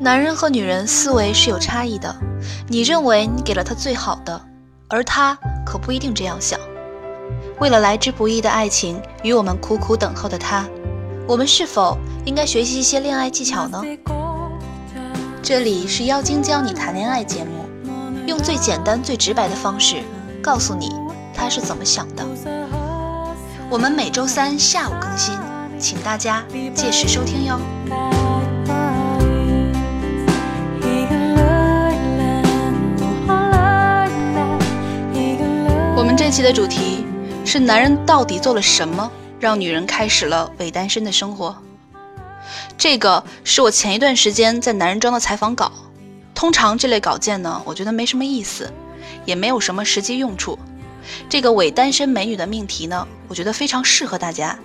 男人和女人思维是有差异的，你认为你给了他最好的，而他可不一定这样想。为了来之不易的爱情与我们苦苦等候的他，我们是否应该学习一些恋爱技巧呢？这里是妖精教你谈恋爱节目，用最简单、最直白的方式告诉你他是怎么想的。我们每周三下午更新，请大家届时收听哟。我们这期的主题是：男人到底做了什么，让女人开始了伪单身的生活？这个是我前一段时间在男人装的采访稿。通常这类稿件呢，我觉得没什么意思，也没有什么实际用处。这个伪单身美女的命题呢，我觉得非常适合大家。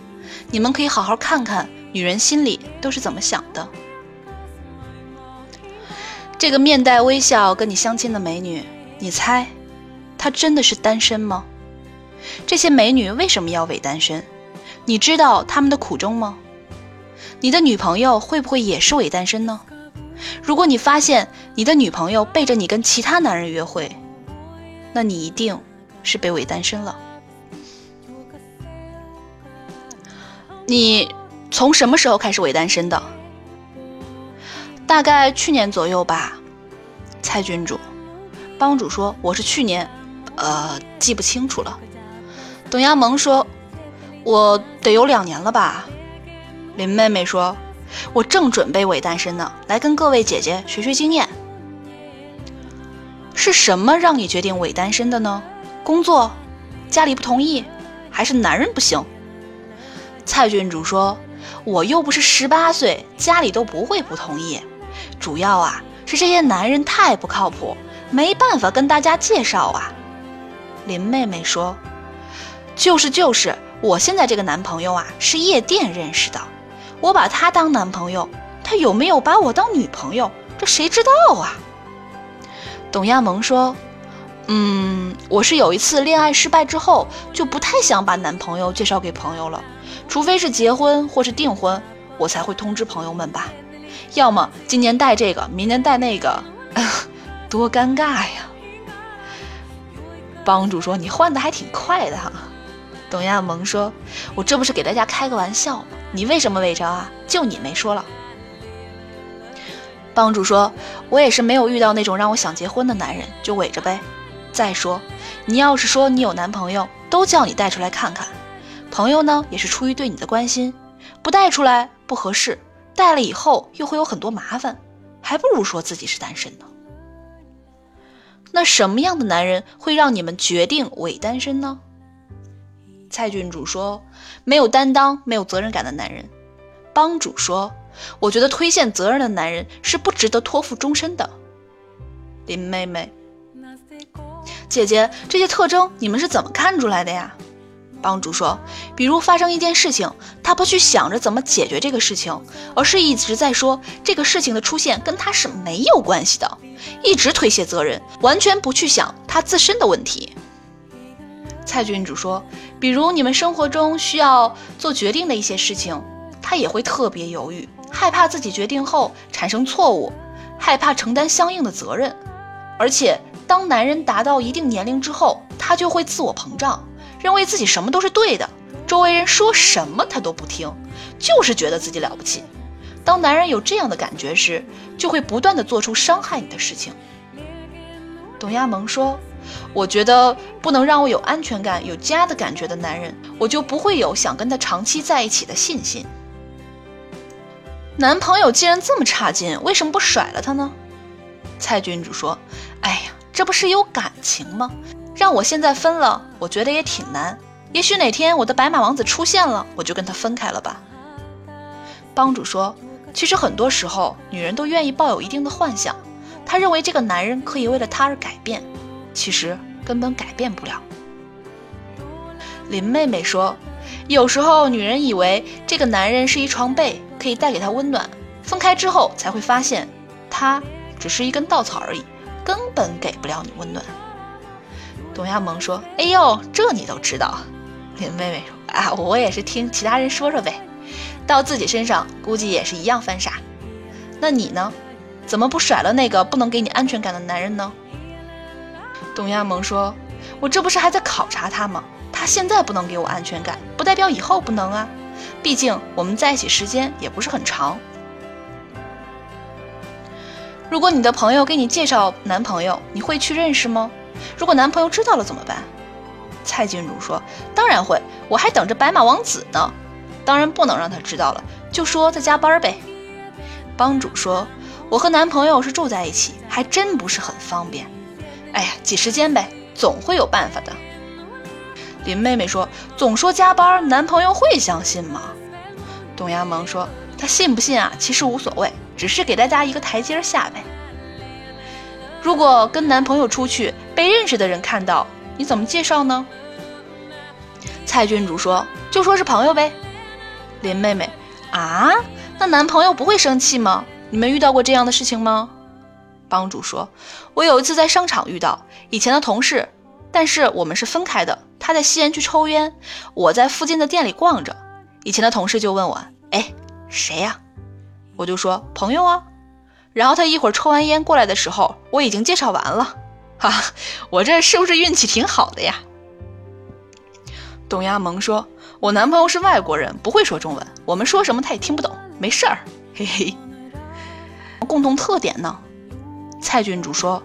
你们可以好好看看女人心里都是怎么想的。这个面带微笑跟你相亲的美女，你猜？她真的是单身吗？这些美女为什么要伪单身？你知道她们的苦衷吗？你的女朋友会不会也是伪单身呢？如果你发现你的女朋友背着你跟其他男人约会，那你一定是被伪单身了。你从什么时候开始伪单身的？大概去年左右吧。蔡郡主，帮主说我是去年。呃，记不清楚了。董亚萌说：“我得有两年了吧。”林妹妹说：“我正准备伪单身呢，来跟各位姐姐学学经验。”是什么让你决定伪单身的呢？工作？家里不同意？还是男人不行？蔡郡主说：“我又不是十八岁，家里都不会不同意。主要啊，是这些男人太不靠谱，没办法跟大家介绍啊。”林妹妹说：“就是就是，我现在这个男朋友啊，是夜店认识的。我把他当男朋友，他有没有把我当女朋友，这谁知道啊？”董亚萌说：“嗯，我是有一次恋爱失败之后，就不太想把男朋友介绍给朋友了，除非是结婚或是订婚，我才会通知朋友们吧。要么今年带这个，明年带那个，多尴尬呀。”帮主说：“你换的还挺快的哈。”董亚萌说：“我这不是给大家开个玩笑吗？你为什么伪装啊？就你没说了。”帮主说：“我也是没有遇到那种让我想结婚的男人，就伪着呗。再说，你要是说你有男朋友，都叫你带出来看看。朋友呢，也是出于对你的关心，不带出来不合适，带了以后又会有很多麻烦，还不如说自己是单身呢。”那什么样的男人会让你们决定伪单身呢？蔡郡主说：“没有担当、没有责任感的男人。”帮主说：“我觉得推卸责任的男人是不值得托付终身的。”林妹妹，姐姐，这些特征你们是怎么看出来的呀？帮主说：“比如发生一件事情，他不去想着怎么解决这个事情，而是一直在说这个事情的出现跟他是没有关系的，一直推卸责任，完全不去想他自身的问题。”蔡郡主说：“比如你们生活中需要做决定的一些事情，他也会特别犹豫，害怕自己决定后产生错误，害怕承担相应的责任，而且当男人达到一定年龄之后，他就会自我膨胀。”认为自己什么都是对的，周围人说什么他都不听，就是觉得自己了不起。当男人有这样的感觉时，就会不断的做出伤害你的事情。董亚萌说：“我觉得不能让我有安全感、有家的感觉的男人，我就不会有想跟他长期在一起的信心。男朋友既然这么差劲，为什么不甩了他呢？”蔡君主说：“哎呀，这不是有感情吗？”让我现在分了，我觉得也挺难。也许哪天我的白马王子出现了，我就跟他分开了吧。帮主说，其实很多时候女人都愿意抱有一定的幻想，她认为这个男人可以为了她而改变，其实根本改变不了。林妹妹说，有时候女人以为这个男人是一床被，可以带给她温暖，分开之后才会发现，他只是一根稻草而已。根本给不了你温暖。董亚萌说：“哎呦，这你都知道？”林妹妹说：“啊，我也是听其他人说说呗，到自己身上估计也是一样犯傻。那你呢？怎么不甩了那个不能给你安全感的男人呢？”董亚萌说：“我这不是还在考察他吗？他现在不能给我安全感，不代表以后不能啊。毕竟我们在一起时间也不是很长。如果你的朋友给你介绍男朋友，你会去认识吗？如果男朋友知道了怎么办？”蔡郡主说：“当然会，我还等着白马王子呢。当然不能让他知道了，就说在加班呗。”帮主说：“我和男朋友是住在一起，还真不是很方便。”哎呀，挤时间呗，总会有办法的。林妹妹说：“总说加班，男朋友会相信吗？”董亚萌说：“他信不信啊？其实无所谓，只是给大家一个台阶下呗。如果跟男朋友出去被认识的人看到，你怎么介绍呢？”蔡郡主说：“就说是朋友呗。”林妹妹：“啊，那男朋友不会生气吗？你们遇到过这样的事情吗？”帮主说：“我有一次在商场遇到以前的同事，但是我们是分开的。他在吸烟区抽烟，我在附近的店里逛着。以前的同事就问我：‘哎，谁呀？’我就说朋友啊。然后他一会儿抽完烟过来的时候，我已经介绍完了。哈，我这是不是运气挺好的呀？”董亚萌说：“我男朋友是外国人，不会说中文，我们说什么他也听不懂。没事儿，嘿嘿。共同特点呢？”蔡郡主说：“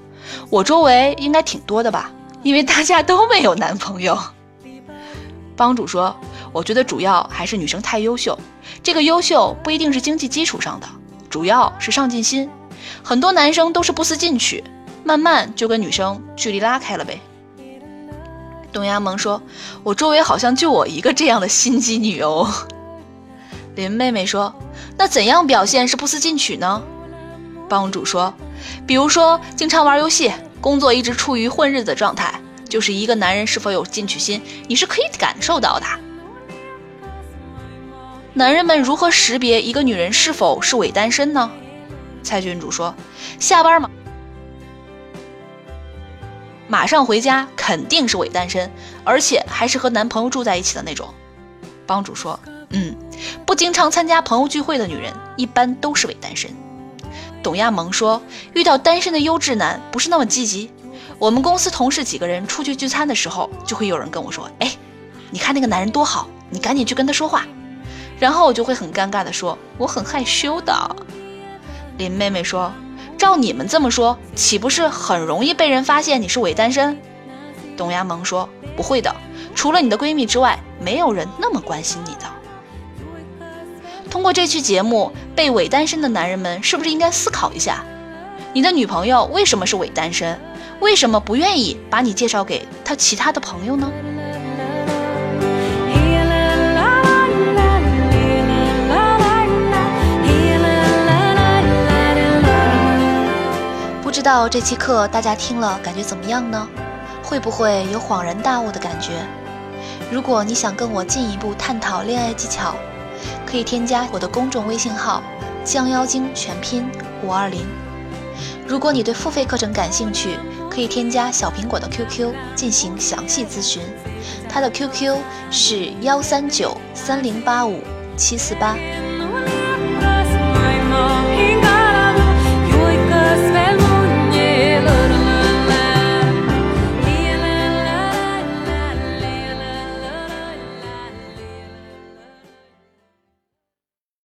我周围应该挺多的吧，因为大家都没有男朋友。”帮主说：“我觉得主要还是女生太优秀，这个优秀不一定是经济基础上的，主要是上进心。很多男生都是不思进取，慢慢就跟女生距离拉开了呗。”董亚萌说：“我周围好像就我一个这样的心机女哦。”林妹妹说：“那怎样表现是不思进取呢？”帮主说。比如说，经常玩游戏，工作一直处于混日子状态，就是一个男人是否有进取心，你是可以感受到的。男人们如何识别一个女人是否是伪单身呢？蔡郡主说：“下班嘛，马上回家，肯定是伪单身，而且还是和男朋友住在一起的那种。”帮主说：“嗯，不经常参加朋友聚会的女人，一般都是伪单身。”董亚萌说：“遇到单身的优质男，不是那么积极。我们公司同事几个人出去聚餐的时候，就会有人跟我说：‘哎，你看那个男人多好，你赶紧去跟他说话。’然后我就会很尴尬的说：‘我很害羞的。’林妹妹说：‘照你们这么说，岂不是很容易被人发现你是伪单身？’董亚萌说：‘不会的，除了你的闺蜜之外，没有人那么关心你的。’通过这期节目，被伪单身的男人们是不是应该思考一下，你的女朋友为什么是伪单身？为什么不愿意把你介绍给他其他的朋友呢？不知道这期课大家听了感觉怎么样呢？会不会有恍然大悟的感觉？如果你想跟我进一步探讨恋爱技巧，可以添加我的公众微信号“降妖精”全拼五二零。如果你对付费课程感兴趣，可以添加小苹果的 QQ 进行详细咨询，他的 QQ 是幺三九三零八五七四八。